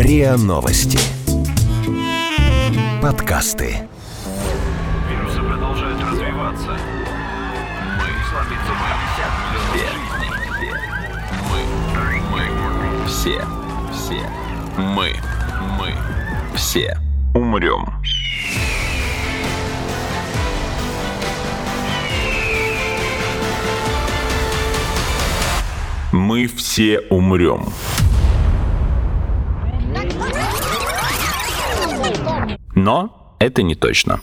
РИА Новости. Подкасты. Вирусы продолжают развиваться. Мы Мы, мы, все, все, мы, мы, все умрем. Мы все умрем. Но это не точно.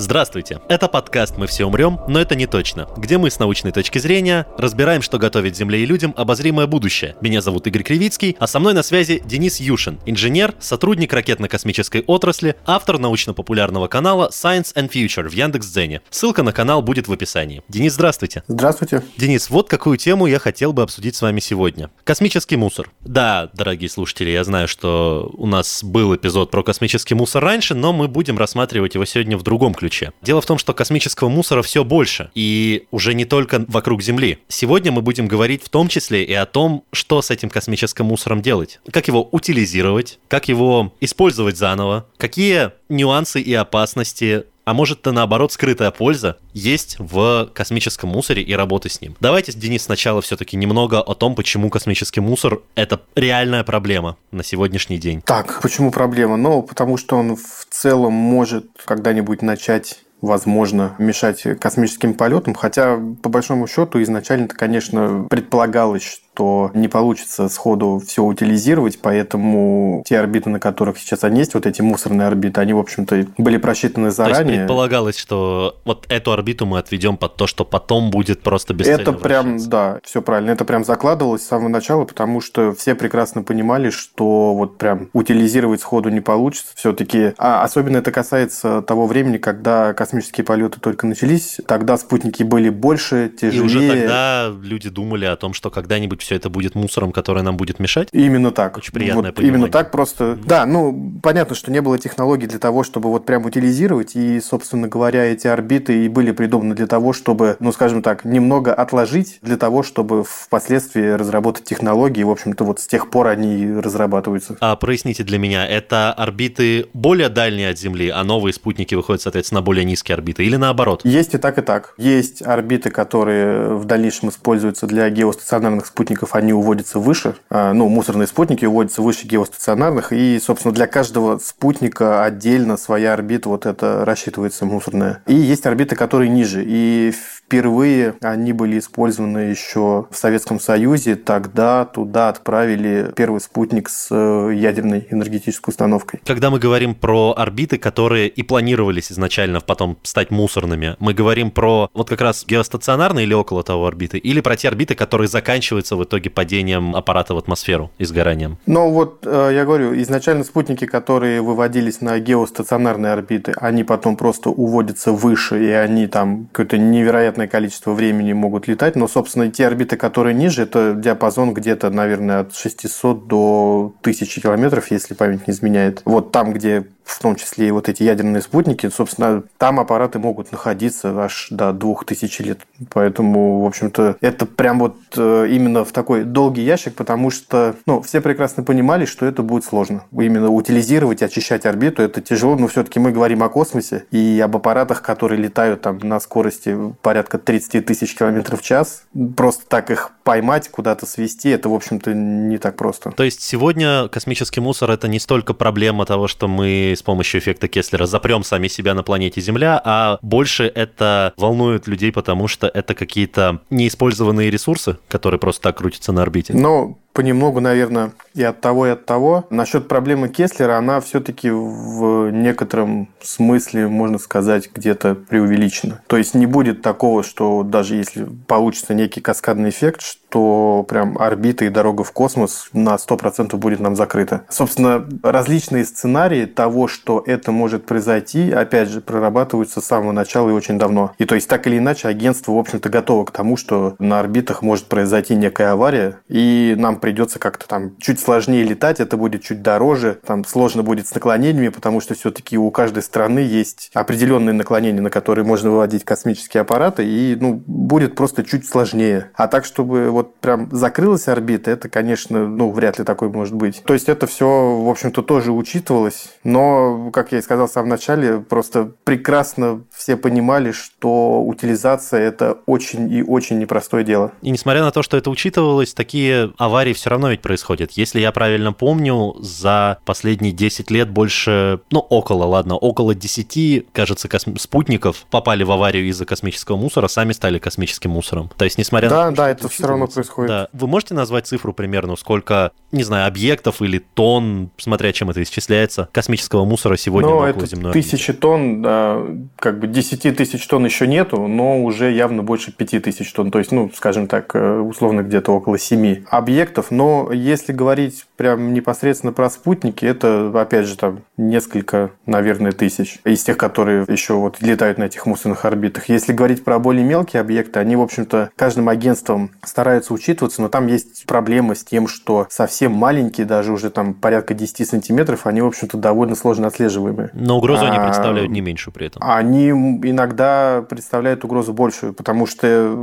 Здравствуйте! Это подкаст «Мы все умрем, но это не точно», где мы с научной точки зрения разбираем, что готовит Земле и людям обозримое будущее. Меня зовут Игорь Кривицкий, а со мной на связи Денис Юшин, инженер, сотрудник ракетно-космической отрасли, автор научно-популярного канала Science and Future в Яндекс.Дзене. Ссылка на канал будет в описании. Денис, здравствуйте! Здравствуйте! Денис, вот какую тему я хотел бы обсудить с вами сегодня. Космический мусор. Да, дорогие слушатели, я знаю, что у нас был эпизод про космический мусор раньше, но мы будем рассматривать его сегодня в другом ключе ключе. Дело в том, что космического мусора все больше, и уже не только вокруг Земли. Сегодня мы будем говорить в том числе и о том, что с этим космическим мусором делать, как его утилизировать, как его использовать заново, какие нюансы и опасности а может, то наоборот скрытая польза есть в космическом мусоре и работы с ним. Давайте, Денис, сначала все-таки немного о том, почему космический мусор – это реальная проблема на сегодняшний день. Так, почему проблема? Ну, потому что он в целом может когда-нибудь начать возможно, мешать космическим полетам, хотя, по большому счету, изначально-то, конечно, предполагалось, что не получится сходу все утилизировать, поэтому те орбиты, на которых сейчас они есть, вот эти мусорные орбиты, они, в общем-то, были просчитаны заранее. То есть предполагалось, что вот эту орбиту мы отведем под то, что потом будет просто бесцельно Это прям, да, все правильно, это прям закладывалось с самого начала, потому что все прекрасно понимали, что вот прям утилизировать сходу не получится все-таки. А особенно это касается того времени, когда космические полеты только начались, тогда спутники были больше, тяжелее. И уже тогда люди думали о том, что когда-нибудь все это будет мусором, который нам будет мешать? Именно так. Очень приятное вот Именно так просто. Mm-hmm. Да, ну, понятно, что не было технологий для того, чтобы вот прям утилизировать, и, собственно говоря, эти орбиты и были придуманы для того, чтобы, ну, скажем так, немного отложить для того, чтобы впоследствии разработать технологии, в общем-то, вот с тех пор они разрабатываются. А проясните для меня, это орбиты более дальние от Земли, а новые спутники выходят, соответственно, на более низкие орбиты, или наоборот? Есть и так, и так. Есть орбиты, которые в дальнейшем используются для геостационарных спутников спутников, они уводятся выше, а, ну, мусорные спутники уводятся выше геостационарных, и, собственно, для каждого спутника отдельно своя орбита, вот это рассчитывается мусорная. И есть орбиты, которые ниже, и Впервые они были использованы еще в Советском Союзе. Тогда туда отправили первый спутник с э, ядерной энергетической установкой. Когда мы говорим про орбиты, которые и планировались изначально потом стать мусорными, мы говорим про вот как раз геостационарные или около того орбиты, или про те орбиты, которые заканчиваются в итоге падением аппарата в атмосферу и сгоранием? Ну вот, э, я говорю, изначально спутники, которые выводились на геостационарные орбиты, они потом просто уводятся выше, и они там какое-то невероятное невероятное количество времени могут летать, но, собственно, те орбиты, которые ниже, это диапазон где-то, наверное, от 600 до 1000 километров, если память не изменяет. Вот там, где в том числе и вот эти ядерные спутники, собственно, там аппараты могут находиться аж до 2000 лет. Поэтому, в общем-то, это прям вот э, именно в такой долгий ящик, потому что, ну, все прекрасно понимали, что это будет сложно. Именно утилизировать, очищать орбиту, это тяжело, но все-таки мы говорим о космосе и об аппаратах, которые летают там на скорости порядка 30 тысяч километров в час. Просто так их поймать, куда-то свести, это, в общем-то, не так просто. То есть сегодня космический мусор – это не столько проблема того, что мы с помощью эффекта Кеслера запрем сами себя на планете Земля, а больше это волнует людей, потому что это какие-то неиспользованные ресурсы, которые просто так крутятся на орбите. Ну, понемногу, наверное, и от того, и от того. Насчет проблемы Кеслера, она все-таки в некотором смысле, можно сказать, где-то преувеличена. То есть не будет такого, что даже если получится некий каскадный эффект, что прям орбита и дорога в космос на 100% будет нам закрыта. Собственно, различные сценарии того, что это может произойти, опять же, прорабатываются с самого начала и очень давно. И то есть так или иначе агентство, в общем-то, готово к тому, что на орбитах может произойти некая авария, и нам придется как-то там чуть сложнее летать, это будет чуть дороже, там сложно будет с наклонениями, потому что все-таки у каждой страны есть определенные наклонения, на которые можно выводить космические аппараты, и ну, будет просто чуть сложнее. А так, чтобы вот прям закрылась орбита, это, конечно, ну, вряд ли такой может быть. То есть это все, в общем-то, тоже учитывалось, но, как я и сказал в самом начале, просто прекрасно все понимали, что утилизация – это очень и очень непростое дело. И несмотря на то, что это учитывалось, такие аварии все равно ведь происходят. Если я правильно помню, за последние 10 лет больше, ну, около, ладно, около 10, кажется, косм... спутников попали в аварию из-за космического мусора, сами стали космическим мусором. То есть, несмотря да, на Да, да, это все равно происходит. Да. Вы можете назвать цифру примерно, сколько, не знаю, объектов или тонн, смотря чем это исчисляется, космического мусора сегодня ну, на это земной тысячи тонн, да, как бы 10 тысяч тонн еще нету, но уже явно больше 5 тысяч тонн. То есть, ну, скажем так, э, условно где-то около 7 объектов. Но если говорить прям непосредственно про спутники, это, опять же, там несколько, наверное, тысяч из тех, которые еще вот летают на этих мусорных орбитах. Если говорить про более мелкие объекты, они, в общем-то, каждым агентством стараются учитываться, но там есть проблема с тем, что совсем маленькие, даже уже там порядка 10 сантиметров, они, в общем-то, довольно сложно отслеживаемые. Но угрозу а, они представляют не меньше при этом. Они иногда представляют угрозу большую, потому что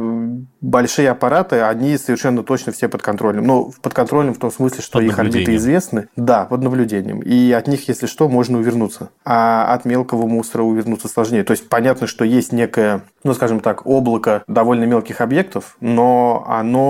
большие аппараты, они совершенно точно все под контролем. Ну, под контролем в том смысле, что под их орбиты известны. Да, под наблюдением. И от них, если что, можно увернуться. А от мелкого мусора увернуться сложнее. То есть понятно, что есть некое, ну, скажем так, облако довольно мелких объектов, но оно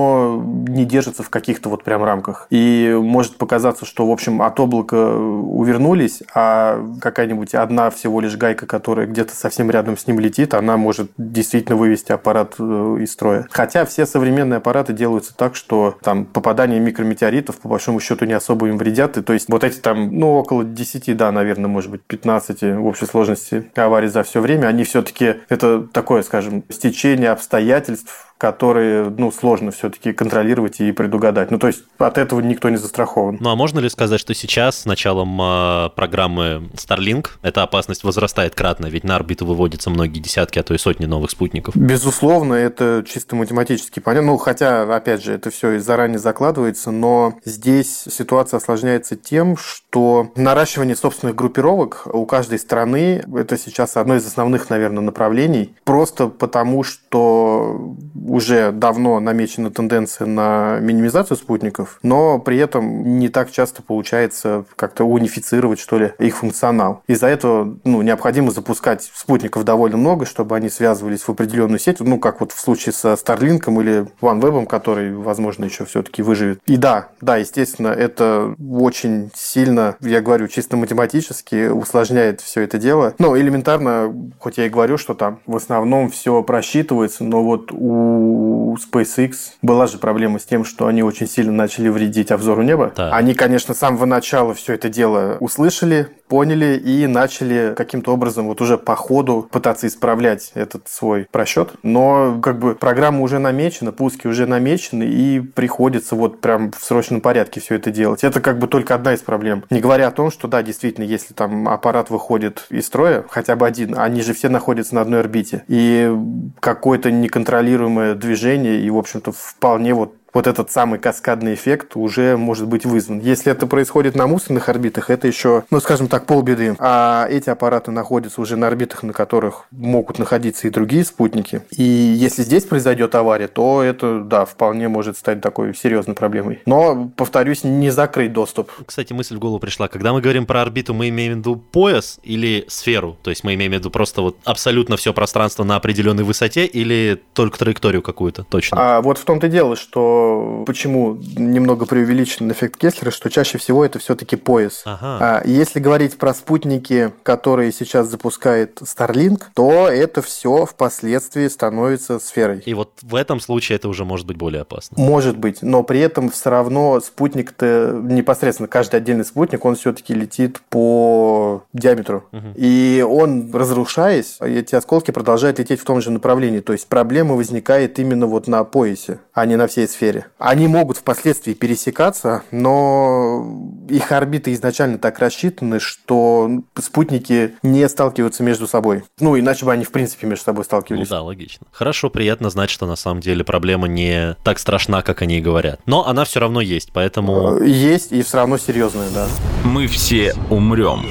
не держится в каких-то вот прям рамках. И может показаться, что, в общем, от облака увернулись, а какая-нибудь одна всего лишь гайка, которая где-то совсем рядом с ним летит, она может действительно вывести аппарат э, из строя. Хотя все современные аппараты делаются так, что там попадание микрометеоритов по большому счету не особо им вредят. И то есть вот эти там, ну, около 10, да, наверное, может быть, 15 в общей сложности аварий за все время, они все-таки, это такое, скажем, стечение обстоятельств, которые, ну, сложно все-таки контролировать и предугадать. Ну, то есть от этого никто не застрахован. Ну, а можно ли сказать, что сейчас, с началом э, программы Starlink, эта опасность возрастает кратно, ведь на орбиту выводятся многие десятки, а то и сотни новых спутников? Безусловно, это чисто математически понятно. Ну, хотя, опять же, это все заранее закладывается, но здесь ситуация осложняется тем, что наращивание собственных группировок у каждой страны это сейчас одно из основных, наверное, направлений, просто потому что уже давно намечена тенденция на минимизацию спутников, но при этом не так часто получается как-то унифицировать, что ли, их функционал. Из-за этого ну, необходимо запускать спутников довольно много, чтобы они связывались в определенную сеть, ну, как вот в случае со Starlink или OneWeb, который, возможно, еще все-таки выживет. И да, да, естественно, это очень сильно, я говорю, чисто математически усложняет все это дело. Но элементарно, хоть я и говорю, что там в основном все просчитывается, но вот у у SpaceX была же проблема с тем, что они очень сильно начали вредить обзору неба. Да. Они, конечно, с самого начала все это дело услышали, поняли и начали каким-то образом вот уже по ходу пытаться исправлять этот свой просчет. Но как бы программа уже намечена, пуски уже намечены, и приходится вот прям в срочном порядке все это делать. Это как бы только одна из проблем. Не говоря о том, что да, действительно, если там аппарат выходит из строя, хотя бы один, они же все находятся на одной орбите. И какое-то неконтролируемое движение, и, в общем-то, вполне вот вот этот самый каскадный эффект уже может быть вызван. Если это происходит на мусорных орбитах, это еще, ну, скажем так, полбеды. А эти аппараты находятся уже на орбитах, на которых могут находиться и другие спутники. И если здесь произойдет авария, то это, да, вполне может стать такой серьезной проблемой. Но, повторюсь, не закрыть доступ. Кстати, мысль в голову пришла. Когда мы говорим про орбиту, мы имеем в виду пояс или сферу? То есть мы имеем в виду просто вот абсолютно все пространство на определенной высоте или только траекторию какую-то точно? А вот в том-то и дело, что почему немного преувеличен эффект Кеслера, что чаще всего это все-таки пояс. Ага. А если говорить про спутники, которые сейчас запускает Starlink, то это все впоследствии становится сферой. И вот в этом случае это уже может быть более опасно. Может быть, но при этом все равно спутник-то непосредственно каждый отдельный спутник, он все-таки летит по диаметру. Угу. И он, разрушаясь, эти осколки продолжают лететь в том же направлении. То есть проблема возникает именно вот на поясе, а не на всей сфере атмосфере. Они могут впоследствии пересекаться, но их орбиты изначально так рассчитаны, что спутники не сталкиваются между собой. Ну, иначе бы они, в принципе, между собой сталкивались. Ну да, логично. Хорошо, приятно знать, что на самом деле проблема не так страшна, как они и говорят. Но она все равно есть, поэтому... Э, есть и все равно серьезная, да. Мы все умрем.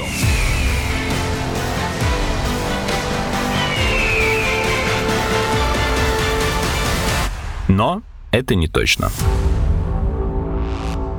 Но это не точно.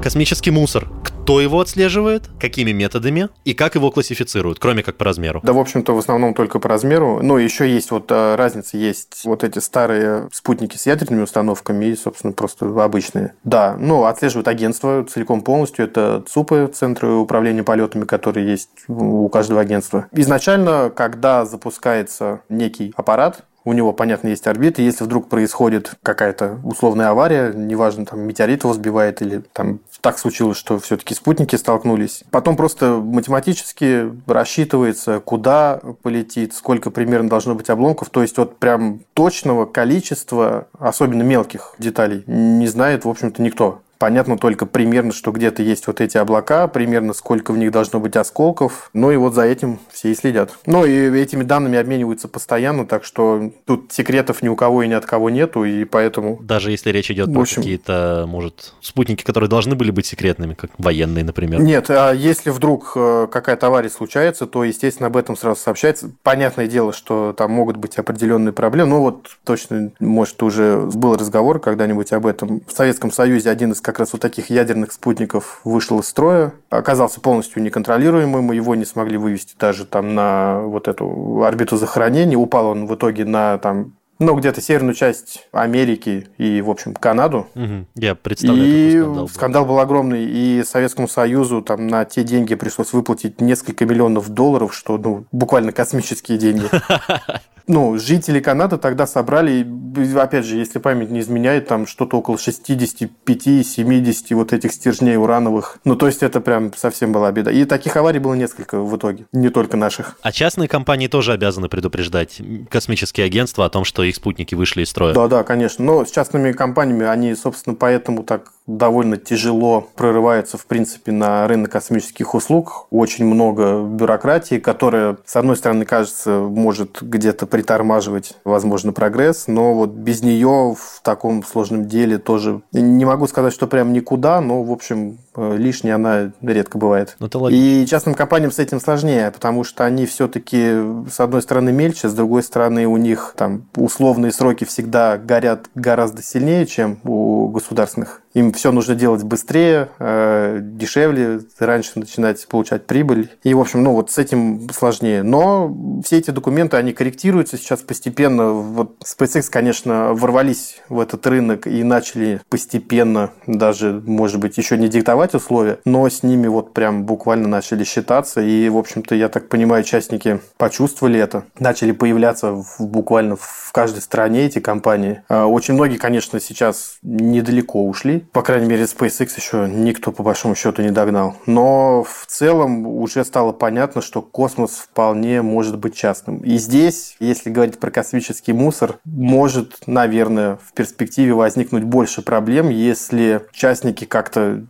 Космический мусор. Кто его отслеживает, какими методами и как его классифицируют, кроме как по размеру? Да, в общем-то, в основном только по размеру. Но еще есть вот э, разница, есть вот эти старые спутники с ядерными установками и, собственно, просто обычные. Да, ну, отслеживают агентство целиком полностью. Это ЦУПы, Центры управления полетами, которые есть у каждого агентства. Изначально, когда запускается некий аппарат, у него, понятно, есть орбита. Если вдруг происходит какая-то условная авария, неважно, там метеорит его сбивает или там так случилось, что все-таки спутники столкнулись. Потом просто математически рассчитывается, куда полетит, сколько примерно должно быть обломков. То есть вот прям точного количества, особенно мелких деталей, не знает, в общем-то, никто. Понятно только примерно, что где-то есть вот эти облака, примерно сколько в них должно быть осколков. Ну и вот за этим все и следят. Ну и этими данными обмениваются постоянно, так что тут секретов ни у кого и ни от кого нету, и поэтому... Даже если речь идет про общем... какие-то, может, спутники, которые должны были быть секретными, как военные, например. Нет, а если вдруг э, какая-то авария случается, то, естественно, об этом сразу сообщается. Понятное дело, что там могут быть определенные проблемы. Ну вот точно, может, уже был разговор когда-нибудь об этом. В Советском Союзе один из как раз вот таких ядерных спутников вышел из строя, оказался полностью неконтролируемым, мы его не смогли вывести даже там на вот эту орбиту захоронения, упал он в итоге на там ну, где-то северную часть Америки и, в общем, Канаду. Угу. Я представляю, и скандал был. скандал был огромный, и Советскому Союзу там на те деньги пришлось выплатить несколько миллионов долларов, что, ну, буквально космические деньги. ну, жители Канады тогда собрали, опять же, если память не изменяет, там что-то около 65-70 вот этих стержней урановых. Ну, то есть это прям совсем была беда. И таких аварий было несколько в итоге, не только наших. А частные компании тоже обязаны предупреждать космические агентства о том, что их спутники вышли из строя? Да, да, конечно. Но с частными компаниями они, собственно, поэтому так довольно тяжело прорываются, в принципе, на рынок космических услуг. Очень много бюрократии, которая, с одной стороны, кажется, может где-то притормаживать, возможно, прогресс, но вот без нее в таком сложном деле тоже не могу сказать, что прям никуда, но, в общем, лишняя она редко бывает. Ну, И частным компаниям с этим сложнее, потому что они все-таки, с одной стороны, мельче, с другой стороны, у них там условные сроки всегда горят гораздо сильнее, чем у государственных им все нужно делать быстрее, э, дешевле, раньше начинать получать прибыль. И, в общем, ну вот с этим сложнее. Но все эти документы, они корректируются сейчас постепенно. Вот SpaceX, конечно, ворвались в этот рынок и начали постепенно, даже, может быть, еще не диктовать условия, но с ними вот прям буквально начали считаться. И, в общем-то, я так понимаю, участники почувствовали это, начали появляться в, буквально в каждой стране эти компании. Э, очень многие, конечно, сейчас недалеко ушли по крайней мере, SpaceX еще никто по большому счету не догнал. Но в целом уже стало понятно, что космос вполне может быть частным. И здесь, если говорить про космический мусор, может, наверное, в перспективе возникнуть больше проблем, если частники как-то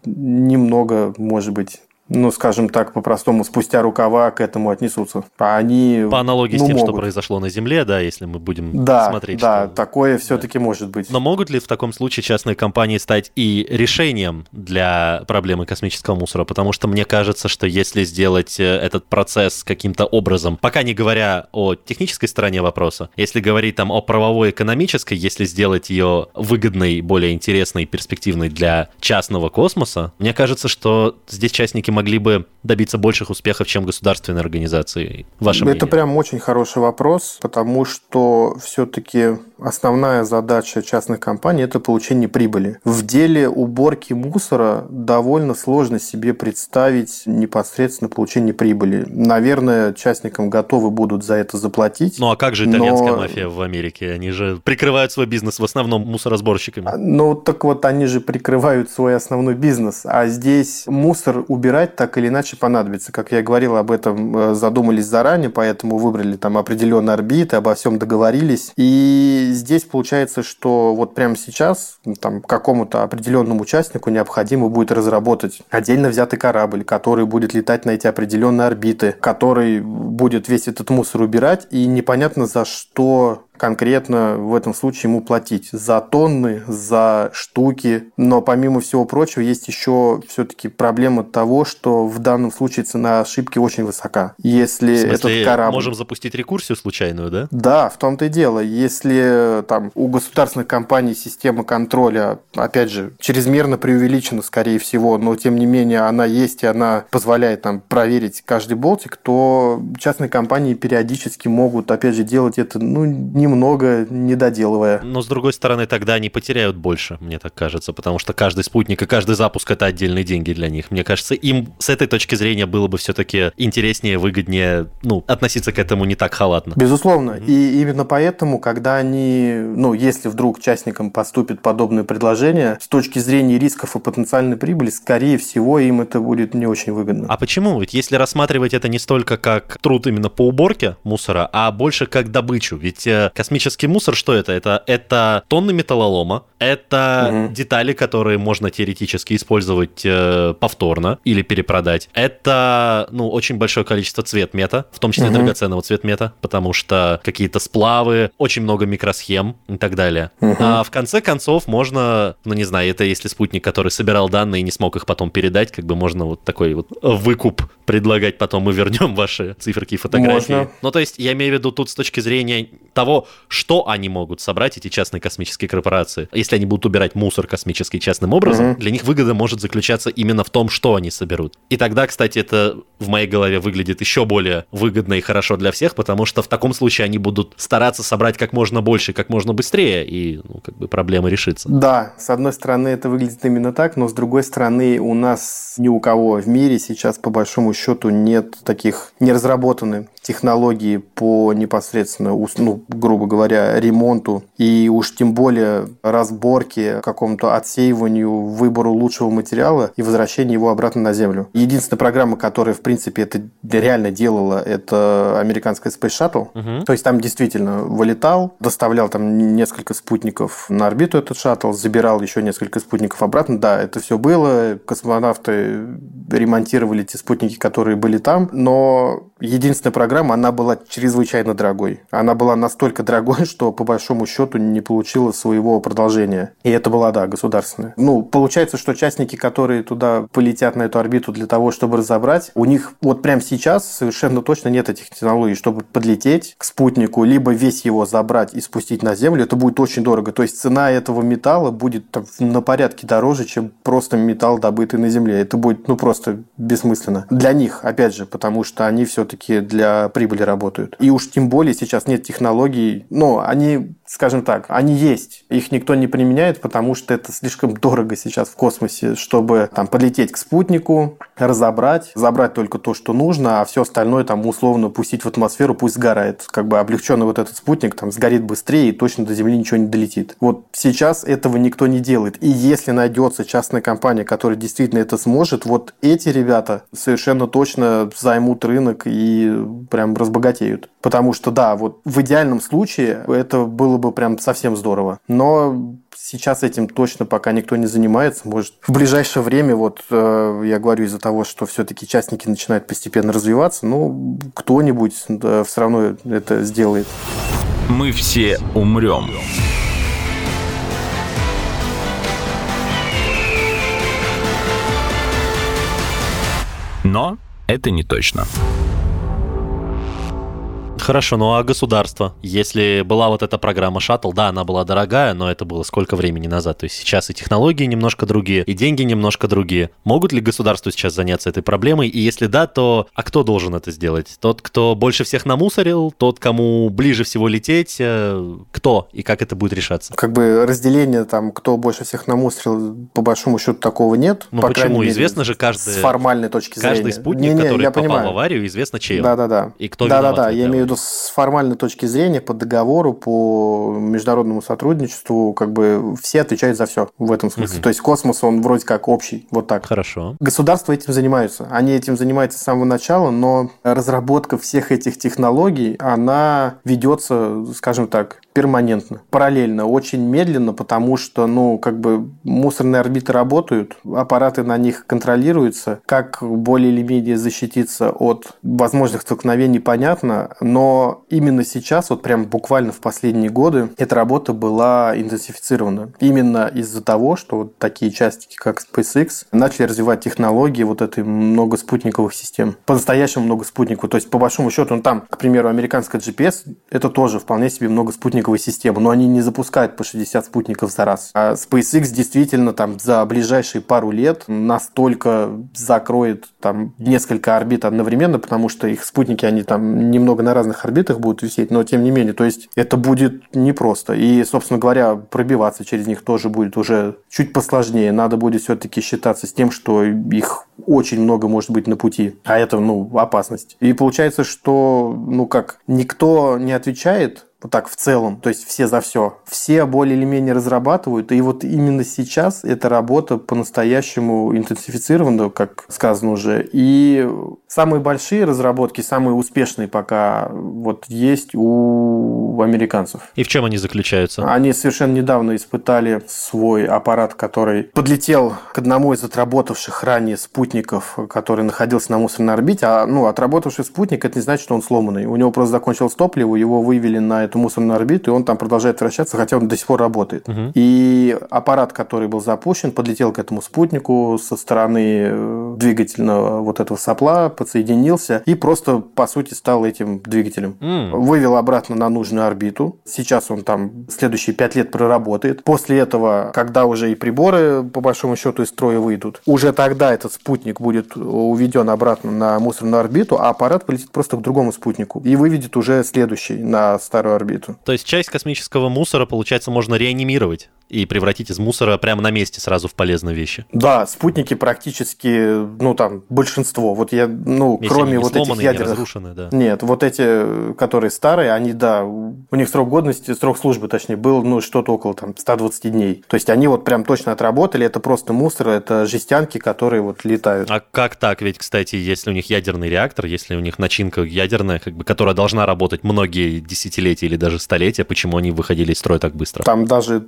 немного, может быть, ну, скажем так, по-простому, спустя рукава к этому отнесутся. А они, По аналогии ну, с тем, могут. что произошло на Земле, да, если мы будем да, смотреть. Да, что... такое все-таки может быть. Но могут ли в таком случае частные компании стать и решением для проблемы космического мусора? Потому что мне кажется, что если сделать э, этот процесс каким-то образом, пока не говоря о технической стороне вопроса, если говорить там о правовой экономической, если сделать ее выгодной, более интересной, перспективной для частного космоса, мне кажется, что здесь частники могли бы добиться больших успехов, чем государственные организации? Ваше Это мнение? прям очень хороший вопрос, потому что все-таки основная задача частных компаний – это получение прибыли. В деле уборки мусора довольно сложно себе представить непосредственно получение прибыли. Наверное, частникам готовы будут за это заплатить. Ну а как же итальянская но... мафия в Америке? Они же прикрывают свой бизнес в основном мусоросборщиками. Ну так вот, они же прикрывают свой основной бизнес. А здесь мусор убирать ждать так или иначе понадобится. Как я говорил, об этом э, задумались заранее, поэтому выбрали там определенные орбиты, обо всем договорились. И здесь получается, что вот прямо сейчас там какому-то определенному участнику необходимо будет разработать отдельно взятый корабль, который будет летать на эти определенные орбиты, который будет весь этот мусор убирать, и непонятно за что конкретно в этом случае ему платить за тонны, за штуки. Но помимо всего прочего, есть еще все-таки проблема того, что в данном случае цена ошибки очень высока. Если В смысле, этот корабль... можем запустить рекурсию случайную, да? Да, в том-то и дело. Если там у государственных компаний система контроля, опять же, чрезмерно преувеличена, скорее всего, но тем не менее она есть и она позволяет нам проверить каждый болтик, то частные компании периодически могут, опять же, делать это, ну, немного не доделывая. Но, с другой стороны, тогда они потеряют больше, мне так кажется, потому что каждый спутник и каждый запуск — это отдельные деньги для них. Мне кажется, им с этой точки зрения было бы все-таки интереснее, выгоднее, ну, относиться к этому не так халатно. Безусловно. Mm-hmm. И именно поэтому, когда они, ну, если вдруг частникам поступит подобное предложение, с точки зрения рисков и потенциальной прибыли, скорее всего, им это будет не очень выгодно. А почему? Ведь если рассматривать это не столько как труд именно по уборке мусора, а больше как добычу. Ведь э, космический мусор, что это? Это, это тонны металлолома, это угу. детали, которые можно теоретически использовать э, повторно или перепродать. Это, ну, очень большое количество цветмета, в том числе угу. драгоценного цветмета, потому что какие-то сплавы, очень много микросхем и так далее. Угу. А в конце концов можно, ну, не знаю, это если спутник, который собирал данные и не смог их потом передать, как бы можно вот такой вот выкуп предлагать потом, мы вернем ваши циферки и фотографии. Можно. Ну, то есть, я имею в виду тут с точки зрения того, что они могут собрать, эти частные космические корпорации. Если они будут убирать мусор космический частным образом, угу. для них выгода может заключаться именно в том, что они соберут. И тогда, кстати, это в моей голове выглядит еще более выгодно и хорошо для всех, потому что в таком случае они будут стараться собрать как можно больше, как можно быстрее, и ну, как бы проблема решится. Да, с одной стороны это выглядит именно так, но с другой стороны у нас ни у кого в мире сейчас по большому счету нет таких, не разработаны технологии по непосредственно, ну, грубо говоря, ремонту и уж тем более разборке, какому-то отсеиванию, выбору лучшего материала и возвращению его обратно на Землю. Единственная программа, которая, в принципе, это реально делала, это американская Space Shuttle. Угу. То есть там действительно вылетал, доставлял там несколько спутников на орбиту этот шаттл, забирал еще несколько спутников обратно. Да, это все было. Космонавты ремонтировали те спутники, которые были там, но единственная программа, она была чрезвычайно дорогой. Она была настолько дорогой, что по большому счету не получила своего продолжения. И это была, да, государственная. Ну, получается, что частники, которые туда полетят на эту орбиту для того, чтобы разобрать, у них вот прямо сейчас совершенно точно нет этих технологий, чтобы подлететь к спутнику, либо весь его забрать и спустить на Землю, это будет очень дорого. То есть цена этого металла будет на порядке дороже, чем просто металл, добытый на Земле. Это будет, ну, просто бессмысленно. Для них, опять же, потому что они все все-таки для прибыли работают. И уж тем более сейчас нет технологий, но они, скажем так, они есть. Их никто не применяет, потому что это слишком дорого сейчас в космосе, чтобы там полететь к спутнику, разобрать, забрать только то, что нужно, а все остальное там условно пустить в атмосферу, пусть сгорает. Как бы облегченный вот этот спутник там сгорит быстрее и точно до Земли ничего не долетит. Вот сейчас этого никто не делает. И если найдется частная компания, которая действительно это сможет, вот эти ребята совершенно точно займут рынок и прям разбогатеют. Потому что, да, вот в идеальном случае это было бы прям совсем здорово. Но сейчас этим точно пока никто не занимается. Может, в ближайшее время, вот э, я говорю из-за того, что все-таки частники начинают постепенно развиваться, ну, кто-нибудь да, все равно это сделает. Мы все умрем. Но это не точно. Хорошо, ну а государство? Если была вот эта программа шаттл, да, она была дорогая, но это было сколько времени назад? То есть сейчас и технологии немножко другие, и деньги немножко другие. Могут ли государство сейчас заняться этой проблемой? И если да, то а кто должен это сделать? Тот, кто больше всех намусорил? Тот, кому ближе всего лететь? Э, кто и как это будет решаться? Как бы разделение там, кто больше всех намусорил, по большому счету такого нет. Ну почему? Мере, известно же каждый... С формальной точки зрения. Каждый спутник, не, не, который попал понимаю. в аварию, известно чем. Да-да-да. И кто Да-да-да, я имею виду с формальной точки зрения, по договору, по международному сотрудничеству, как бы все отвечают за все в этом смысле. Угу. То есть космос, он вроде как общий, вот так. Хорошо. Государства этим занимаются. Они этим занимаются с самого начала, но разработка всех этих технологий, она ведется, скажем так, перманентно, параллельно, очень медленно, потому что, ну, как бы мусорные орбиты работают, аппараты на них контролируются. Как более или менее защититься от возможных столкновений, понятно, но именно сейчас, вот прям буквально в последние годы, эта работа была интенсифицирована. Именно из-за того, что вот такие частики, как SpaceX, начали развивать технологии вот этой многоспутниковых систем. По-настоящему много спутников. То есть, по большому счету, ну, там, к примеру, американская GPS, это тоже вполне себе многоспутниковая система, но они не запускают по 60 спутников за раз. А SpaceX действительно там за ближайшие пару лет настолько закроет там несколько орбит одновременно, потому что их спутники, они там немного на разных орбитах будут висеть, но тем не менее, то есть это будет непросто. И, собственно говоря, пробиваться через них тоже будет уже чуть посложнее. Надо будет все-таки считаться с тем, что их очень много может быть на пути, а это, ну, опасность. И получается, что, ну, как, никто не отвечает вот так в целом, то есть все за все. Все более или менее разрабатывают, и вот именно сейчас эта работа по-настоящему интенсифицирована, как сказано уже. И самые большие разработки, самые успешные пока вот есть у американцев. И в чем они заключаются? Они совершенно недавно испытали свой аппарат, который подлетел к одному из отработавших ранее спутников, который находился на мусорной орбите. А ну, отработавший спутник, это не значит, что он сломанный. У него просто закончилось топливо, его вывели на эту мусорную орбиту, и он там продолжает вращаться, хотя он до сих пор работает. Угу. И аппарат, который был запущен, подлетел к этому спутнику со стороны э, двигательного вот этого сопла, подсоединился и просто, по сути, стал этим двигателем. Mm. Вывел обратно на нужную орбиту. Сейчас он там следующие пять лет проработает. После этого, когда уже и приборы, по большому счету, из строя выйдут, уже тогда этот спутник будет уведен обратно на мусорную орбиту, а аппарат полетит просто к другому спутнику и выведет уже следующий на старую орбиту. То есть часть космического мусора, получается, можно реанимировать и превратить из мусора прямо на месте сразу в полезные вещи. Да, спутники практически, ну там, большинство. Вот я, ну, Если кроме вот сломаны, этих ядерных... Не разрушены, да. Нет, вот эти, которые старые, они, да, у них срок годности, срок службы, точнее, был, ну, что-то около там 120 дней. То есть они вот прям точно отработали, это просто мусор, это жестянки, которые вот летают. А как так? Ведь, кстати, если у них ядерный реактор, если у них начинка ядерная, как бы, которая должна работать многие десятилетия или даже столетия, почему они выходили из строя так быстро? Там даже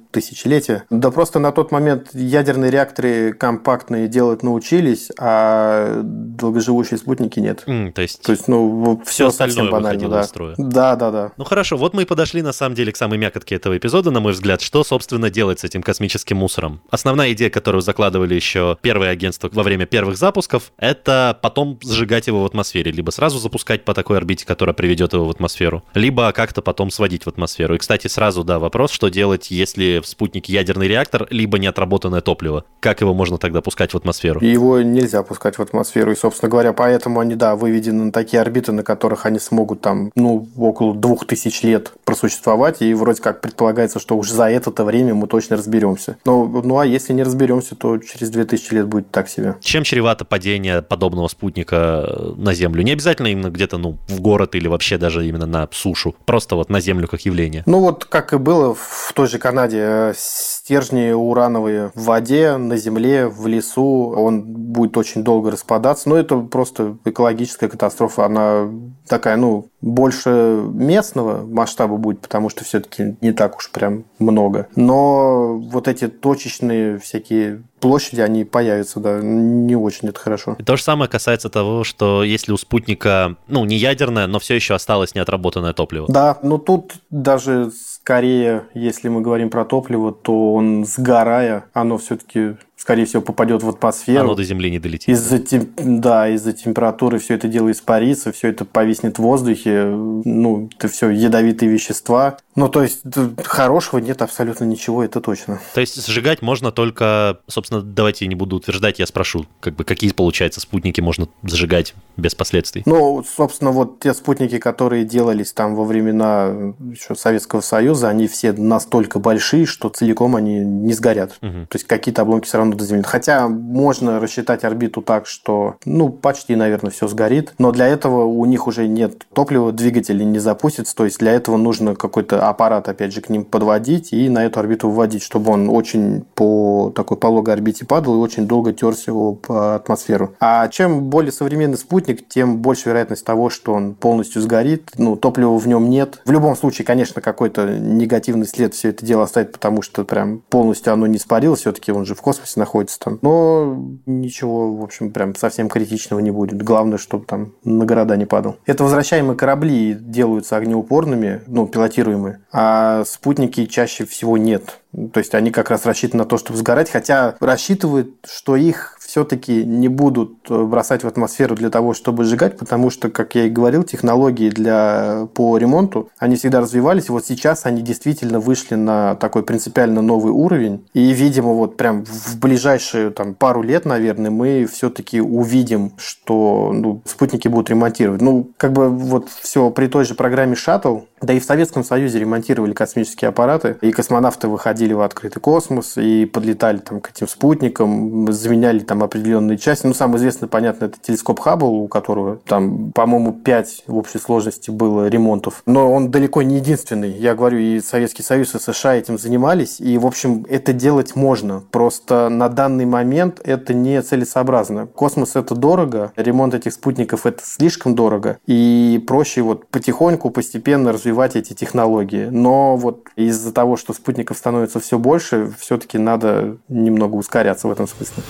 тысячелетия. Да просто на тот момент ядерные реакторы компактные делать научились, а долгоживущие спутники нет. Mm, то есть, то есть ну, все, все совсем банально. Да. Строя. да, да, да. Ну хорошо, вот мы и подошли на самом деле к самой мякотке этого эпизода, на мой взгляд. Что, собственно, делать с этим космическим мусором? Основная идея, которую закладывали еще первые агентства во время первых запусков, это потом сжигать его в атмосфере. Либо сразу запускать по такой орбите, которая приведет его в атмосферу, либо как-то потом сводить в атмосферу. И, кстати, сразу, да, вопрос, что делать, если в спутнике ядерный реактор, либо неотработанное топливо? Как его можно тогда пускать в атмосферу? Его нельзя пускать в атмосферу. И, собственно говоря, поэтому они, да, выведены на такие орбиты, на которых они смогут там, ну, около двух тысяч лет просуществовать. И вроде как предполагается, что уже за это время мы точно разберемся. Но, ну, а если не разберемся, то через 2000 лет будет так себе. Чем чревато падение подобного спутника на Землю? Не обязательно именно где-то, ну, в город или вообще даже именно на сушу. Просто вот на Землю как явление. Ну, вот как и было в той же Канаде. Стержни урановые в воде, на земле, в лесу. Он будет очень долго распадаться. Но это просто экологическая катастрофа. Она такая, ну, больше местного масштаба будет, потому что все-таки не так уж прям много. Но вот эти точечные всякие площади, они появятся, да, не очень это хорошо. И то же самое касается того, что если у спутника, ну, не ядерное, но все еще осталось неотработанное топливо. Да, но тут даже скорее, если мы говорим про топливо, то он сгорая, оно все-таки скорее всего, попадет в атмосферу. Оно до Земли не долетит. Из-за тем... Да, из-за температуры все это дело испарится, все это повиснет в воздухе, ну, это все ядовитые вещества. Ну, то есть, хорошего нет абсолютно ничего, это точно. То есть, сжигать можно только, собственно, давайте я не буду утверждать, я спрошу, как бы, какие, получается, спутники можно сжигать без последствий? Ну, собственно, вот те спутники, которые делались там во времена еще Советского Союза, они все настолько большие, что целиком они не сгорят. Угу. То есть, какие-то обломки все равно равно дозаменит. Хотя можно рассчитать орбиту так, что, ну, почти, наверное, все сгорит. Но для этого у них уже нет топлива, двигатели не запустится. То есть для этого нужно какой-то аппарат, опять же, к ним подводить и на эту орбиту вводить, чтобы он очень по такой пологой орбите падал и очень долго терся по атмосферу. А чем более современный спутник, тем больше вероятность того, что он полностью сгорит. Ну, топлива в нем нет. В любом случае, конечно, какой-то негативный след все это дело оставит, потому что прям полностью оно не испарилось, все-таки он же в космосе находится там. Но ничего, в общем, прям совсем критичного не будет. Главное, чтобы там на города не падал. Это возвращаемые корабли делаются огнеупорными, ну, пилотируемые, а спутники чаще всего нет. То есть они как раз рассчитаны на то, чтобы сгорать, хотя рассчитывают, что их все-таки не будут э, бросать в атмосферу для того, чтобы сжигать, потому что, как я и говорил, технологии для, по ремонту, они всегда развивались. Вот сейчас они действительно вышли на такой принципиально новый уровень. И, видимо, вот прям в ближайшие там, пару лет, наверное, мы все-таки увидим, что ну, спутники будут ремонтировать. Ну, как бы вот все при той же программе «Шаттл», да и в Советском Союзе ремонтировали космические аппараты, и космонавты выходили в открытый космос, и подлетали там к этим спутникам, заменяли там определенные части. Ну, самый известный, понятно, это телескоп Хаббл, у которого там, по-моему, 5 в общей сложности было ремонтов. Но он далеко не единственный. Я говорю, и Советский Союз, и США этим занимались, и, в общем, это делать можно. Просто на данный момент это не целесообразно. Космос – это дорого, ремонт этих спутников – это слишком дорого, и проще вот потихоньку, постепенно развивать развивать эти технологии. Но вот из-за того, что спутников становится все больше, все-таки надо немного ускоряться в этом смысле.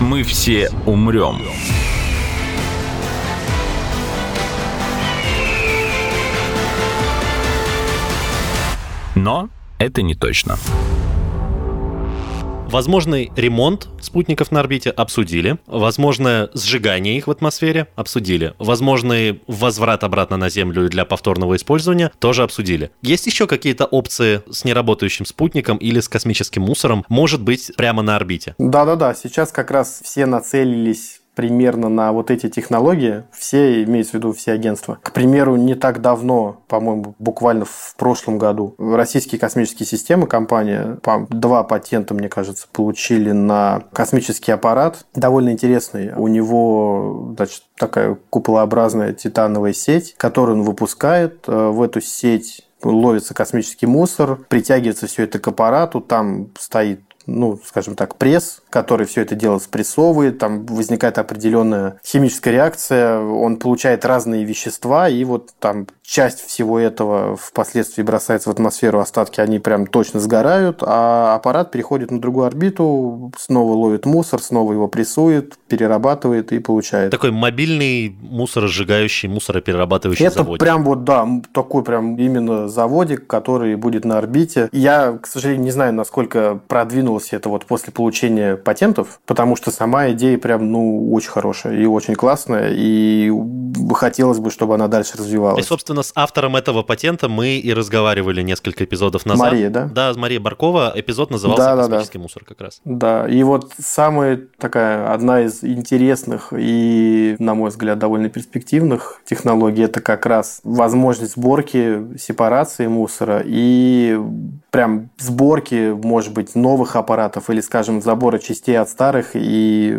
Мы все умрем. Но это не точно. Возможный ремонт спутников на орбите обсудили. Возможное сжигание их в атмосфере обсудили. Возможный возврат обратно на Землю для повторного использования тоже обсудили. Есть еще какие-то опции с неработающим спутником или с космическим мусором? Может быть, прямо на орбите? Да-да-да, сейчас как раз все нацелились примерно на вот эти технологии, все, имеется в виду все агентства. К примеру, не так давно, по-моему, буквально в прошлом году, российские космические системы, компания, два патента, мне кажется, получили на космический аппарат, довольно интересный. У него, значит, такая куполообразная титановая сеть, которую он выпускает. Э, в эту сеть ловится космический мусор, притягивается все это к аппарату, там стоит ну, скажем так, пресс, который все это дело спрессовывает, там возникает определенная химическая реакция, он получает разные вещества, и вот там часть всего этого впоследствии бросается в атмосферу, остатки, они прям точно сгорают, а аппарат переходит на другую орбиту, снова ловит мусор, снова его прессует, перерабатывает и получает. Такой мобильный мусоросжигающий, мусороперерабатывающий Это завод. прям вот, да, такой прям именно заводик, который будет на орбите. Я, к сожалению, не знаю, насколько продвинулось это вот после получения патентов, потому что сама идея прям, ну, очень хорошая и очень классная, и хотелось бы, чтобы она дальше развивалась. И, собственно, с автором этого патента мы и разговаривали несколько эпизодов назад. Мария, да? Да, с Марией Баркова. Эпизод назывался Да, да, «Космический да. мусор» как раз. Да, и вот самая такая, одна из интересных и, на мой взгляд, довольно перспективных технологий, это как раз возможность сборки, сепарации мусора и прям сборки, может быть, новых аппаратов или, скажем, забора частей от старых и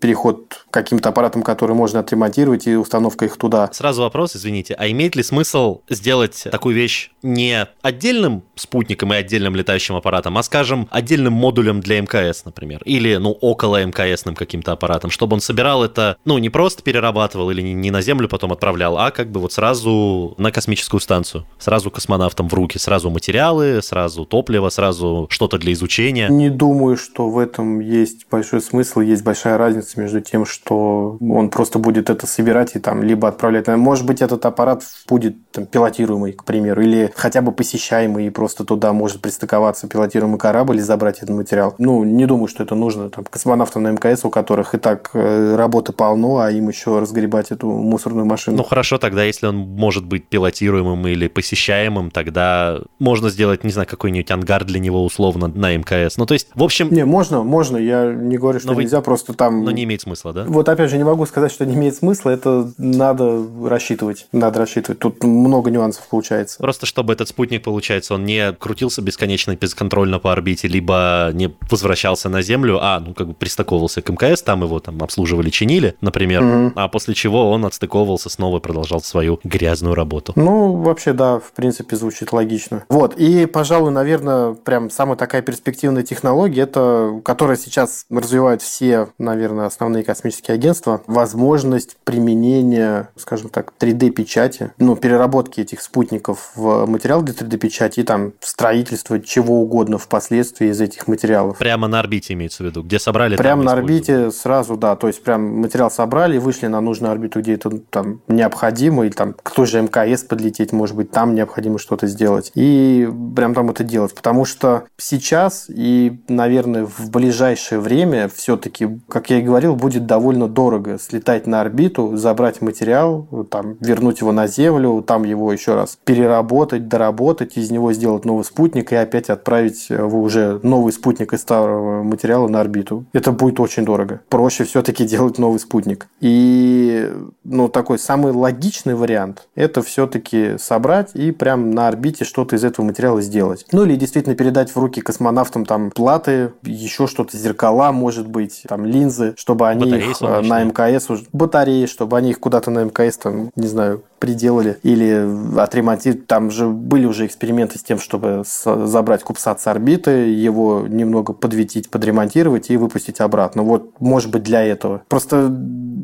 переход к каким-то аппаратам, которые можно отремонтировать и установка их туда. Сразу вопрос, извините, а имеет ли смысл сделать такую вещь не отдельным спутником и отдельным летающим аппаратом, а, скажем, отдельным модулем для МКС, например, или, ну, около МКСным каким-то аппаратом, чтобы он собирал это, ну, не просто перерабатывал или не на Землю потом отправлял, а как бы вот сразу на космическую станцию, сразу космонавтам в руки, сразу материалы, сразу топливо, сразу что-то для изучения. Не думаю, что в этом есть большой смысл, есть большая разница между тем, что он просто будет это собирать и там либо отправлять. Может быть, этот аппарат будет там, пилотируемый, к примеру, или хотя бы посещаемый, и просто туда может пристыковаться пилотируемый корабль и забрать этот материал. Ну, не думаю, что это нужно там, космонавтам на МКС, у которых и так э, работы полно, а им еще разгребать эту мусорную машину. Ну хорошо, тогда если он может быть пилотируемым или посещаемым, тогда можно сделать, не знаю, какой-нибудь ангар для него условно на МКС. Ну то есть, в общем... Не, можно, можно, я не говорю, что Но вы- нельзя, просто там... Но не имеет смысла, да? Вот опять же, не могу сказать, что не имеет смысла, это надо рассчитывать. Надо рассчитывать. Тут много нюансов получается. Просто чтобы этот спутник, получается, он не крутился бесконечно бесконтрольно по орбите, либо не возвращался на Землю, а, ну, как бы пристыковывался к МКС, там его там обслуживали, чинили, например, угу. а после чего он отстыковывался снова и продолжал свою грязную работу. Ну, вообще, да, в принципе, звучит логично. Вот, и, пожалуй, наверное, прям самая такая перспективная технология, это, которая сейчас развивают все, наверное, основные космические агентства, возможность применения, скажем так, 3D-печати, ну, переработки этих спутников в материал для 3D-печати и там строительство чего угодно впоследствии из этих материалов. Прямо на орбите имеется в виду, где собрали? Прямо на орбите сразу, да, то есть прям материал собрали, вышли на нужную орбиту, где это там необходимо, или там к той же МКС подлететь, может быть, там необходимо что-то сделать. И прям там это делать, потому что сейчас и, наверное, в ближайшее время все-таки, как я и говорил, будет довольно дорого слетать на орбиту, забрать материал, там, вернуть его на Землю, там его еще раз переработать, доработать, из него сделать новый спутник и опять отправить в уже новый спутник из старого материала на орбиту. Это будет очень дорого. Проще все-таки делать новый спутник. И ну, такой самый логичный вариант – это все-таки собрать и прям на орбите что-то из этого материала сделать. Ну или действительно передать в руки космонавтам там платы, еще что-то, зеркала, может быть, там линзы, чтобы они батареи их э, на МКС, батареи, чтобы они их куда-то на МКС, там, не знаю, приделали или отремонтировать. Там же были уже эксперименты с тем, чтобы забрать кубсат с орбиты, его немного подветить, подремонтировать и выпустить обратно. Вот, может быть, для этого. Просто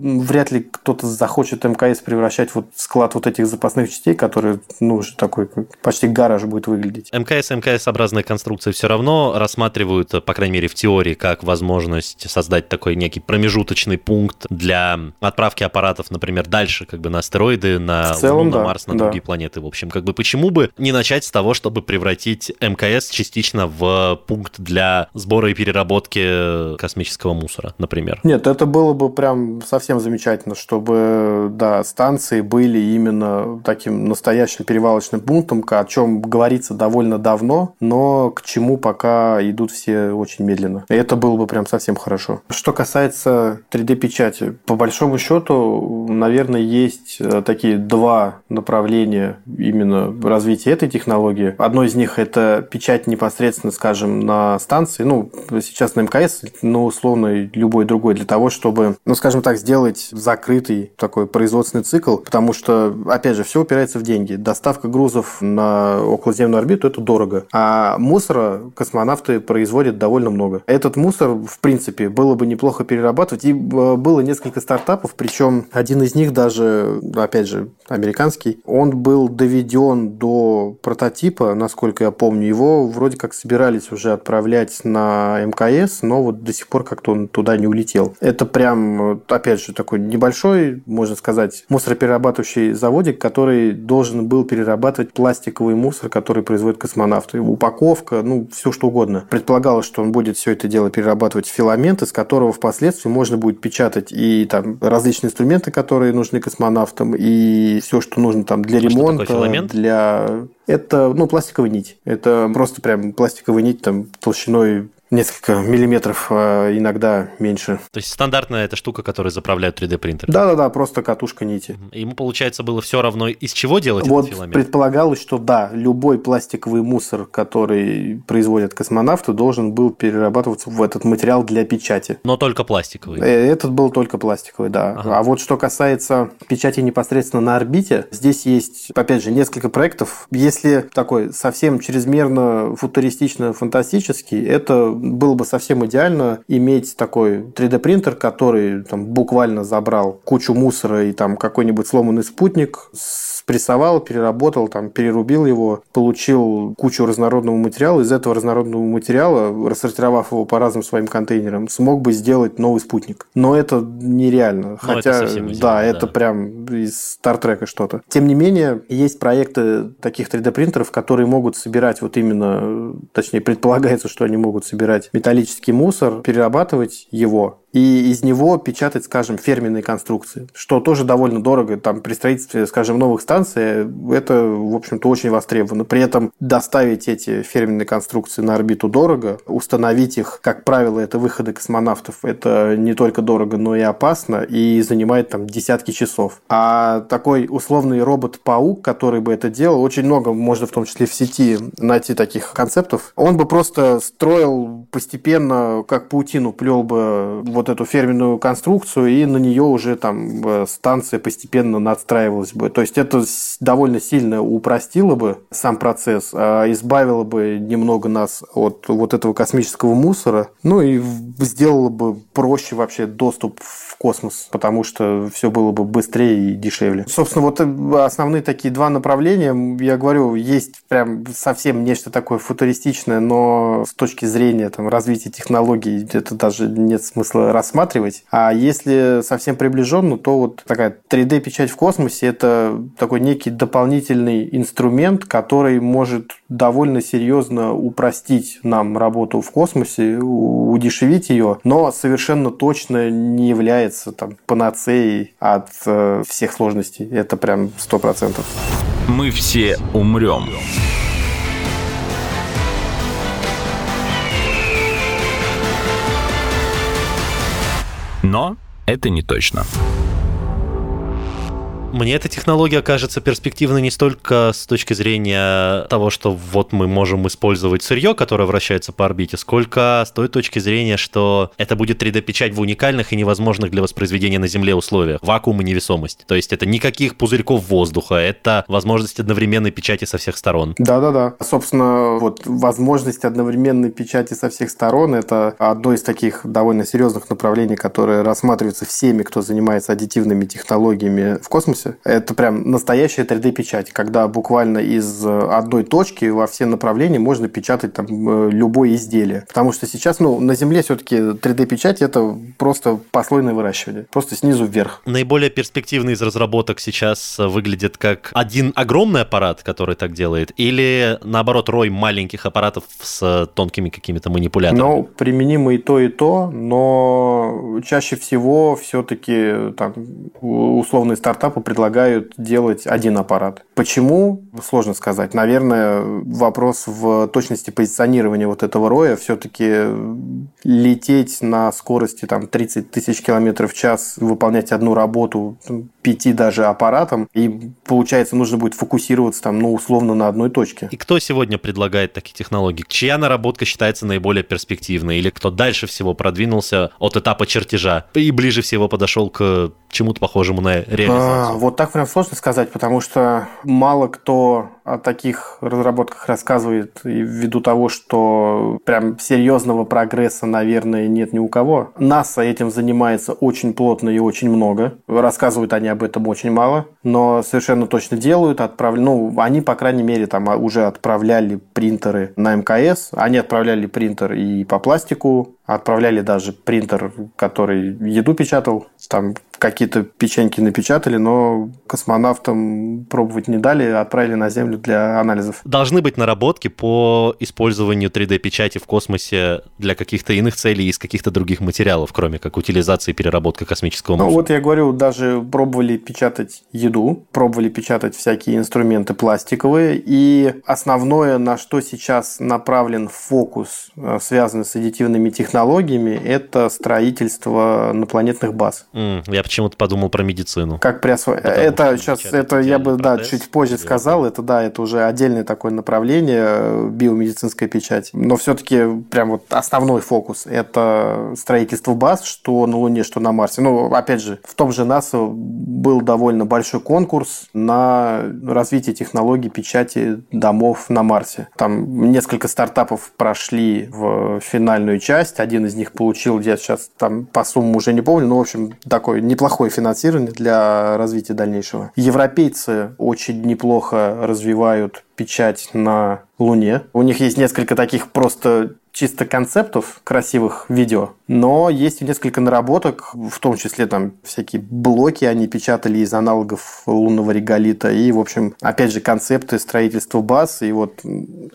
вряд ли кто-то захочет МКС превращать вот склад вот этих запасных частей, которые, ну, уже такой почти гараж будет выглядеть. МКС, МКС-образные конструкции все равно рассматривают, по крайней мере, в теории, как возможность создать такой некий промежуточный пункт для отправки аппаратов, например, дальше, как бы на астероиды, на в целом, Луну, на да, Марс, на да. другие планеты. В общем, как бы почему бы не начать с того, чтобы превратить МКС частично в пункт для сбора и переработки космического мусора, например? Нет, это было бы прям совсем замечательно, чтобы, да, станции были именно таким настоящим перевалочным пунктом, о чем говорится довольно давно, но к чему пока идут все очень медленно. И это было бы прям совсем хорошо. Что касается 3D-печати, по большому счету, наверное, есть э, такие два направления именно развития этой технологии. Одно из них – это печать непосредственно, скажем, на станции, ну, сейчас на МКС, но условно любой другой, для того, чтобы, ну, скажем так, сделать закрытый такой производственный цикл, потому что, опять же, все упирается в деньги. Доставка грузов на околоземную орбиту – это дорого, а мусора космонавты производят довольно много. Этот мусор, в принципе, было бы неплохо перерабатывать, и э, было несколько стартапов, причем один из них даже, опять же, американский, он был доведен до прототипа, насколько я помню. Его вроде как собирались уже отправлять на МКС, но вот до сих пор как-то он туда не улетел. Это прям, опять же, такой небольшой, можно сказать, мусороперерабатывающий заводик, который должен был перерабатывать пластиковый мусор, который производят космонавты. Упаковка, ну, все что угодно. Предполагалось, что он будет все это дело перерабатывать в филамент, из которого впоследствии можно будет печатать и там различные инструменты, которые нужны космонавтам, и все, что нужно там для а ремонта, для... Это, ну, пластиковая нить. Это просто прям пластиковая нить там толщиной несколько миллиметров, а иногда меньше. То есть стандартная эта штука, которая заправляют 3D принтер. Да-да-да, просто катушка нити. Ему, получается, было все равно, из чего делать вот этот филамент? предполагалось, что да, любой пластиковый мусор, который производят космонавты, должен был перерабатываться в этот материал для печати. Но только пластиковый? Э, этот был только пластиковый, да. Ага. А вот что касается печати непосредственно на орбите, здесь есть, опять же, несколько проектов. Если такой совсем чрезмерно футуристично-фантастический, это было бы совсем идеально иметь такой 3D-принтер, который там, буквально забрал кучу мусора и там какой-нибудь сломанный спутник с спрессовал, переработал, там, перерубил его, получил кучу разнородного материала. Из этого разнородного материала, рассортировав его по разным своим контейнерам, смог бы сделать новый спутник. Но это нереально. Но Хотя, это идеально, да, да, это прям из Стартрека что-то. Тем не менее, есть проекты таких 3D-принтеров, которые могут собирать вот именно, точнее, предполагается, что они могут собирать металлический мусор, перерабатывать его и из него печатать, скажем, ферменные конструкции, что тоже довольно дорого. Там при строительстве, скажем, новых станций это, в общем-то, очень востребовано. При этом доставить эти ферменные конструкции на орбиту дорого, установить их, как правило, это выходы космонавтов, это не только дорого, но и опасно, и занимает там десятки часов. А такой условный робот-паук, который бы это делал, очень много можно в том числе в сети найти таких концептов. Он бы просто строил постепенно, как паутину, плел бы вот эту ферменную конструкцию, и на нее уже там э, станция постепенно надстраивалась бы. То есть это довольно сильно упростило бы сам процесс, а избавило бы немного нас от вот этого космического мусора, ну и сделало бы проще вообще доступ в космос, потому что все было бы быстрее и дешевле. Собственно, вот э, основные такие два направления, я говорю, есть прям совсем нечто такое футуристичное, но с точки зрения там, развития технологий это даже нет смысла рассматривать. А если совсем приближенно, то вот такая 3D-печать в космосе – это такой некий дополнительный инструмент, который может довольно серьезно упростить нам работу в космосе, удешевить ее, но совершенно точно не является там панацеей от э, всех сложностей. Это прям сто процентов. Мы все умрем. Но это не точно. Мне эта технология кажется перспективной не столько с точки зрения того, что вот мы можем использовать сырье, которое вращается по орбите, сколько с той точки зрения, что это будет 3D-печать в уникальных и невозможных для воспроизведения на Земле условиях. Вакуум и невесомость. То есть это никаких пузырьков воздуха, это возможность одновременной печати со всех сторон. Да-да-да. Собственно, вот возможность одновременной печати со всех сторон – это одно из таких довольно серьезных направлений, которые рассматриваются всеми, кто занимается аддитивными технологиями в космосе космосе. Это прям настоящая 3D-печать, когда буквально из э, одной точки во все направления можно печатать там э, любое изделие. Потому что сейчас, ну, на Земле все-таки 3D-печать это просто послойное выращивание. Просто снизу вверх. Наиболее перспективный из разработок сейчас э, выглядит как один огромный аппарат, который так делает, или наоборот рой маленьких аппаратов с тонкими какими-то манипуляторами? Ну, применимо и то, и то, но чаще всего все-таки там условные стартапы предлагают делать один аппарат. Почему? Сложно сказать. Наверное, вопрос в точности позиционирования вот этого роя. Все-таки лететь на скорости там, 30 тысяч километров в час, выполнять одну работу пяти даже аппаратом, и получается нужно будет фокусироваться там, ну, условно на одной точке. И кто сегодня предлагает такие технологии? Чья наработка считается наиболее перспективной? Или кто дальше всего продвинулся от этапа чертежа и ближе всего подошел к чему-то похожему на реализацию? А, вот так прям сложно сказать, потому что мало кто о таких разработках рассказывает ввиду того, что прям серьезного прогресса, наверное, нет ни у кого. НАСА этим занимается очень плотно и очень много. Рассказывают они об этом очень мало, но совершенно точно делают. Отправ... Ну, они, по крайней мере, там уже отправляли принтеры на МКС. Они отправляли принтер и по пластику, отправляли даже принтер, который еду печатал. Там какие-то печеньки напечатали, но космонавтам пробовать не дали, отправили на Землю для анализов. Должны быть наработки по использованию 3D-печати в космосе для каких-то иных целей из каких-то других материалов, кроме как утилизации и переработка космического мусора. Ну вот я говорю, даже пробовали печатать еду, пробовали печатать всякие инструменты пластиковые, и основное, на что сейчас направлен фокус, э, связанный с аддитивными технологиями, это строительство инопланетных баз. Mm, я почему-то подумал про медицину. Как при осво... Это сейчас, это я бы, да, чуть позже сказал, это, да, это уже отдельное такое направление, э, биомедицинская печать. Но все-таки прям вот основной фокус – это строительство баз, что на Луне, что на Марсе. Ну, опять же, в том же НАСА был довольно большой конкурс на развитие технологий печати домов на Марсе. Там несколько стартапов прошли в финальную часть. Один из них получил, я сейчас там по суммам уже не помню, но, в общем, такой не неплохое финансирование для развития дальнейшего. Европейцы очень неплохо развивают печать на Луне. У них есть несколько таких просто чисто концептов красивых видео, но есть несколько наработок, в том числе там всякие блоки они печатали из аналогов лунного реголита и, в общем, опять же, концепты строительства баз, и вот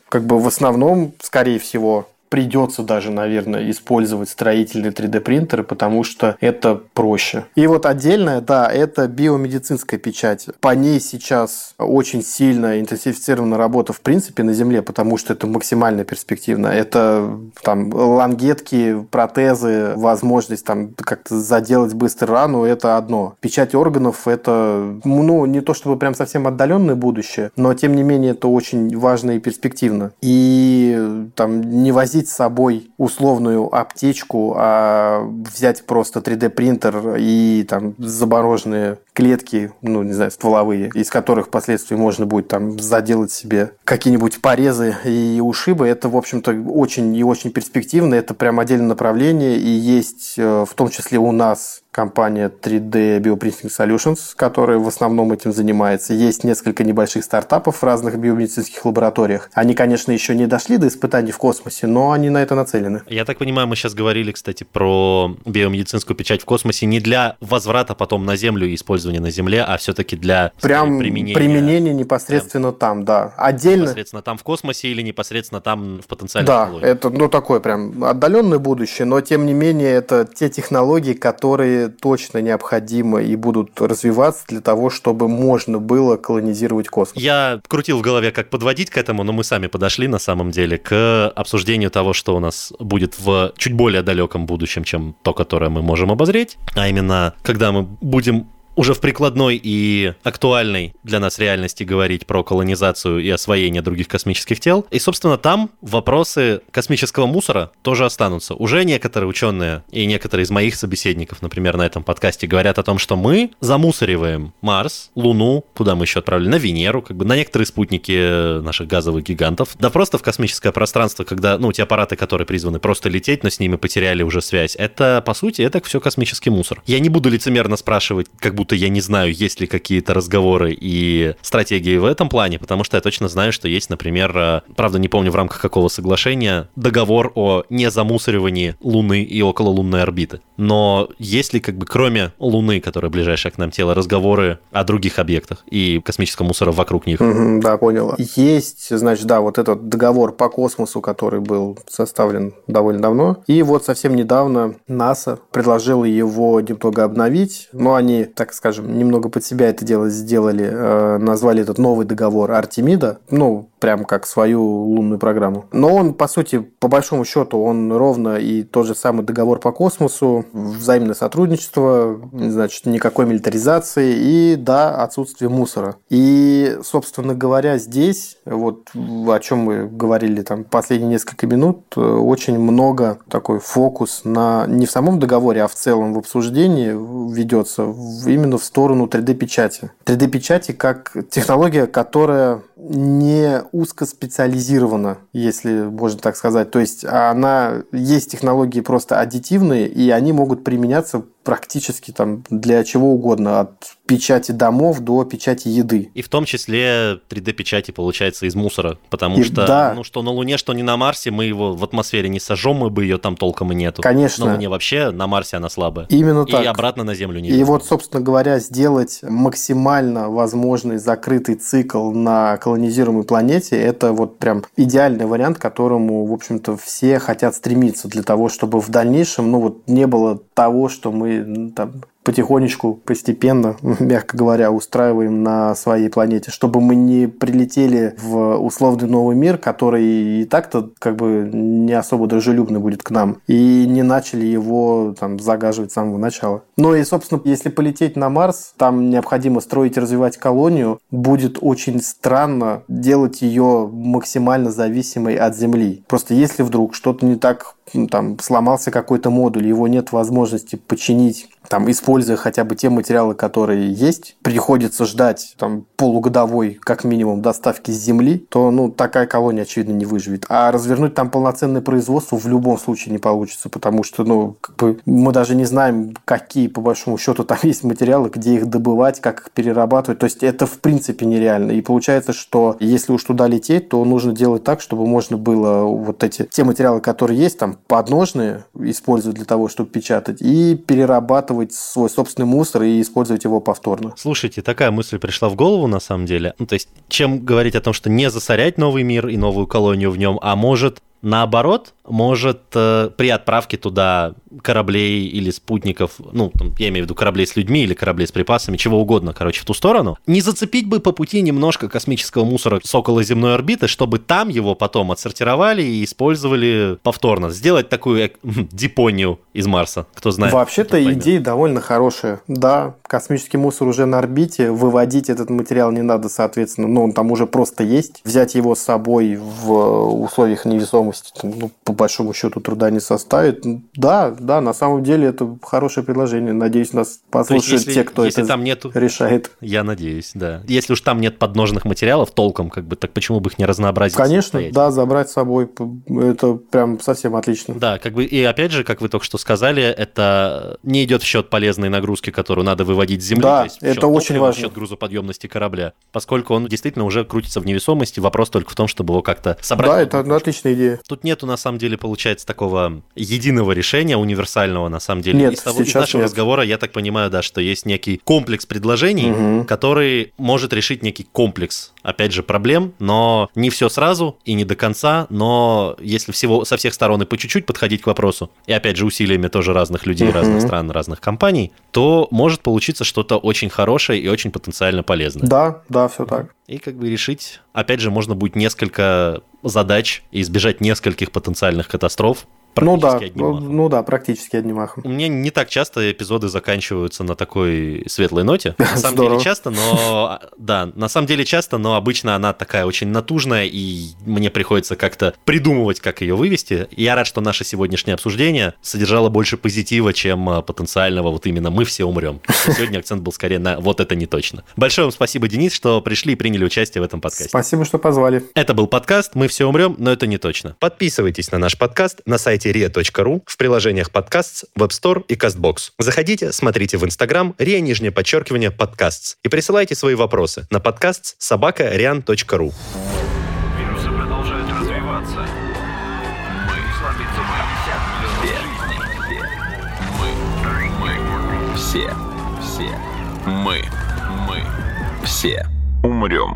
как бы в основном, скорее всего, придется даже, наверное, использовать строительные 3D-принтеры, потому что это проще. И вот отдельное, да, это биомедицинская печать. По ней сейчас очень сильно интенсифицирована работа в принципе на Земле, потому что это максимально перспективно. Это там лангетки, протезы, возможность там как-то заделать быстро рану, это одно. Печать органов это, ну, не то чтобы прям совсем отдаленное будущее, но тем не менее это очень важно и перспективно. И там не возить с собой условную аптечку, а взять просто 3D принтер и там замороженные клетки, ну, не знаю, стволовые, из которых впоследствии можно будет там заделать себе какие-нибудь порезы и ушибы. Это, в общем-то, очень и очень перспективно. Это прям отдельное направление. И есть э, в том числе у нас компания 3D Bioprinting Solutions, которая в основном этим занимается. Есть несколько небольших стартапов в разных биомедицинских лабораториях. Они, конечно, еще не дошли до испытаний в космосе, но они на это нацелены. Я так понимаю, мы сейчас говорили, кстати, про биомедицинскую печать в космосе не для возврата потом на Землю и использования на Земле, а все-таки для Прям применения, применения непосредственно прям, там, да. Отдельно. Непосредственно там в космосе или непосредственно там в потенциальной Да, технологии. это ну такое прям отдаленное будущее, но тем не менее это те технологии, которые точно необходимы и будут развиваться для того, чтобы можно было колонизировать космос. Я крутил в голове, как подводить к этому, но мы сами подошли на самом деле к обсуждению того, что у нас будет в чуть более далеком будущем, чем то, которое мы можем обозреть, а именно когда мы будем уже в прикладной и актуальной для нас реальности говорить про колонизацию и освоение других космических тел. И, собственно, там вопросы космического мусора тоже останутся. Уже некоторые ученые и некоторые из моих собеседников, например, на этом подкасте говорят о том, что мы замусориваем Марс, Луну, куда мы еще отправили, на Венеру, как бы на некоторые спутники наших газовых гигантов, да просто в космическое пространство, когда, ну, те аппараты, которые призваны просто лететь, но с ними потеряли уже связь, это, по сути, это все космический мусор. Я не буду лицемерно спрашивать, как будто будто я не знаю, есть ли какие-то разговоры и стратегии в этом плане, потому что я точно знаю, что есть, например, э, правда не помню в рамках какого соглашения, договор о незамусоривании Луны и окололунной орбиты. Но есть ли как бы кроме Луны, которая ближайшая к нам тело, разговоры о других объектах и космическом мусоре вокруг них? Mm-hmm, да, понял. Есть, значит, да, вот этот договор по космосу, который был составлен довольно давно. И вот совсем недавно НАСА предложила его немного обновить, но они, так скажем, немного под себя это дело сделали, э, назвали этот новый договор Артемида, ну, прям как свою лунную программу. Но он, по сути, по большому счету, он ровно и тот же самый договор по космосу, взаимное сотрудничество, значит, никакой милитаризации и, да, отсутствие мусора. И, собственно говоря, здесь, вот о чем мы говорили там последние несколько минут, э, очень много такой фокус на не в самом договоре, а в целом в обсуждении ведется именно именно в сторону 3D-печати. 3D-печати как технология, которая не узкоспециализирована, если можно так сказать. То есть она есть технологии просто аддитивные, и они могут применяться практически там для чего угодно, от печати домов до печати еды. И в том числе 3D-печати получается из мусора, потому и, что, да. ну, что на Луне, что не на Марсе, мы его в атмосфере не сожжем, мы бы ее там толком и нету. Конечно. На Луне вообще, на Марсе она слабая. Именно и так. И обратно на Землю не И вот, собственно говоря, сделать максимально возможный закрытый цикл на колонизируемой планете, это вот прям идеальный вариант, к которому, в общем-то, все хотят стремиться для того, чтобы в дальнейшем, ну вот, не было того, что мы там потихонечку, постепенно, мягко говоря, устраиваем на своей планете, чтобы мы не прилетели в условный новый мир, который и так-то как бы не особо дружелюбный будет к нам, и не начали его там загаживать с самого начала. Ну и, собственно, если полететь на Марс, там необходимо строить и развивать колонию, будет очень странно делать ее максимально зависимой от Земли. Просто если вдруг что-то не так там сломался какой-то модуль, его нет возможности починить, там, используя хотя бы те материалы, которые есть, приходится ждать там полугодовой, как минимум, доставки с Земли, то, ну, такая колония, очевидно, не выживет. А развернуть там полноценное производство в любом случае не получится, потому что, ну, как бы мы даже не знаем, какие, по большому счету, там есть материалы, где их добывать, как их перерабатывать. То есть это, в принципе, нереально. И получается, что если уж туда лететь, то нужно делать так, чтобы можно было вот эти, те материалы, которые есть, там, подножные использовать для того, чтобы печатать, и перерабатывать свой собственный мусор и использовать его повторно. Слушайте, такая мысль пришла в голову на самом деле. Ну, то есть, чем говорить о том, что не засорять новый мир и новую колонию в нем, а может наоборот, может э, при отправке туда кораблей или спутников, ну, там, я имею в виду кораблей с людьми или кораблей с припасами, чего угодно, короче, в ту сторону, не зацепить бы по пути немножко космического мусора с околоземной орбиты, чтобы там его потом отсортировали и использовали повторно. Сделать такую э, дипонию из Марса, кто знает. Вообще-то идея довольно хорошая. Да, космический мусор уже на орбите, выводить этот материал не надо, соответственно, но он там уже просто есть. Взять его с собой в условиях невесомости, ну, большому счету, труда не составит. Да, да, на самом деле это хорошее предложение. Надеюсь, нас послушают если, те, кто если это там нету, решает. Я надеюсь, да. Если уж там нет подножных материалов толком, как бы, так почему бы их не разнообразить? Конечно, да, забрать с собой. Это прям совсем отлично. Да, как бы, и опять же, как вы только что сказали, это не идет в счет полезной нагрузки, которую надо выводить с Земли. Да, есть это очень важно. В счет грузоподъемности корабля. Поскольку он действительно уже крутится в невесомости, вопрос только в том, чтобы его как-то собрать. Да, это отличная идея. Тут нету, на самом деле, получается, такого единого решения, универсального, на самом деле. Нет, из, того, из нашего нет. разговора я так понимаю, да, что есть некий комплекс предложений, Мгм. который может решить некий комплекс, опять же, проблем, но не все сразу и не до конца, но если всего со всех сторон и по чуть-чуть подходить к вопросу, и опять же усилиями тоже разных людей, Мгм. разных стран, разных компаний, то может получиться что-то очень хорошее и очень потенциально полезное. Да, да, все так. И как бы решить, опять же, можно будет несколько задач и избежать нескольких потенциальных катастроф Ну да, одним ну, махом. ну да, практически одним махом. У меня не так часто эпизоды заканчиваются на такой светлой ноте. На самом Здорово. деле часто, но... Да, на самом деле часто, но обычно она такая очень натужная, и мне приходится как-то придумывать, как ее вывести. И я рад, что наше сегодняшнее обсуждение содержало больше позитива, чем а, потенциального вот именно «мы все умрем». Сегодня акцент был скорее на «вот это не точно». Большое вам спасибо, Денис, что пришли и приняли участие в этом подкасте. Спасибо, что позвали. Это был подкаст «Мы все умрем, но это не точно». Подписывайтесь на наш подкаст на сайте ria.ru, в приложениях подкаст, Web Store и CastBox. Заходите, смотрите в Instagram ria нижнее подчеркивание подкаст и присылайте свои вопросы на подкаст собака rian.ru. Все. Все. Мы. Мы. Все. Умрем.